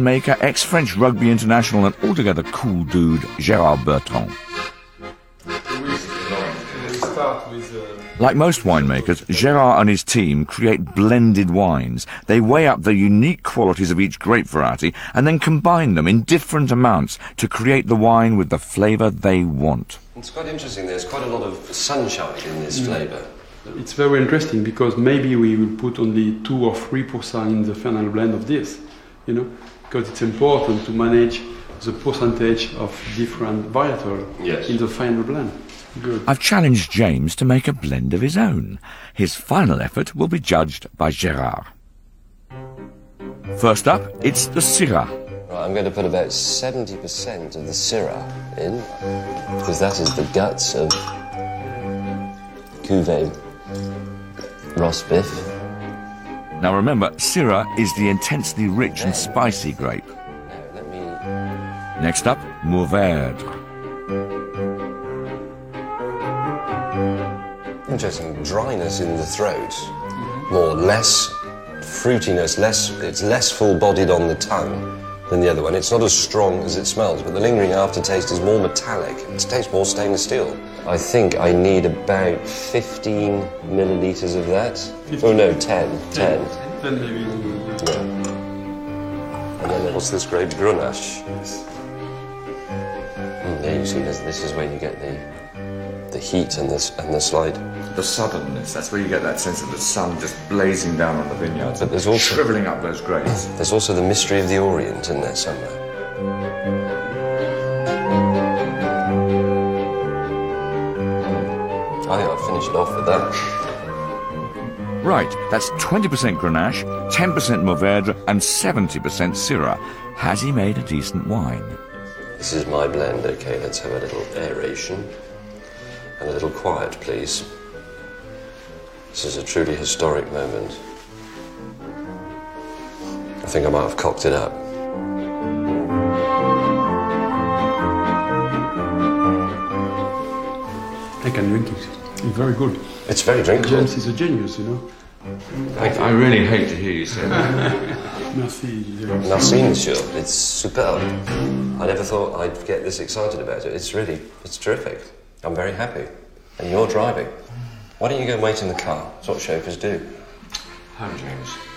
Maker, ex-French rugby international and altogether cool dude, Gérard Bertrand. Like most winemakers, Gérard and his team create blended wines. They weigh up the unique qualities of each grape variety and then combine them in different amounts to create the wine with the flavour they want. It's quite interesting. There's quite a lot of sunshine in this mm. flavour. It's very interesting because maybe we will put only two or three percent in the final blend of this, you know, because it's important to manage the percentage of different varietal yes. in the final blend. Good. I've challenged James to make a blend of his own. His final effort will be judged by Gérard. First up, it's the Syrah. Right, I'm going to put about 70% of the Syrah in, because that is the guts of Cuvée Rosbif. Now remember, Syrah is the intensely rich and spicy grape. Next up, Mourvèdre. interesting dryness in the throat, more less fruitiness, less it's less full-bodied on the tongue than the other one. It's not as strong as it smells, but the lingering aftertaste is more metallic. It tastes more stainless steel. I think I need about 15 milliliters of that. 15. Oh no, 10. 10. 10 maybe. Yeah. And then what's this grape? Grenache. Yes. Mm, there you see, this, this is where you get the heat and the, and the slide. The suddenness, that's where you get that sense of the sun just blazing down on the vineyards. But there's also... Shriveling up those grapes. There's also the mystery of the Orient in there somewhere. Oh, I think I've finished off with that. Right, that's 20% Grenache, 10% Mourvèdre, and 70% Syrah. Has he made a decent wine? This is my blend, okay, let's have a little aeration. And a little quiet, please. This is a truly historic moment. I think I might have cocked it up. I can drink it. It's very good. It's very drinkable. James is a genius, you know. I, I really hate to hear you say that. Merci, James. Merci, monsieur. It's superb. I never thought I'd get this excited about it. It's really, it's terrific. I'm very happy. And you're driving. Why don't you go wait in the car? That's what chauffeurs do. Home, James.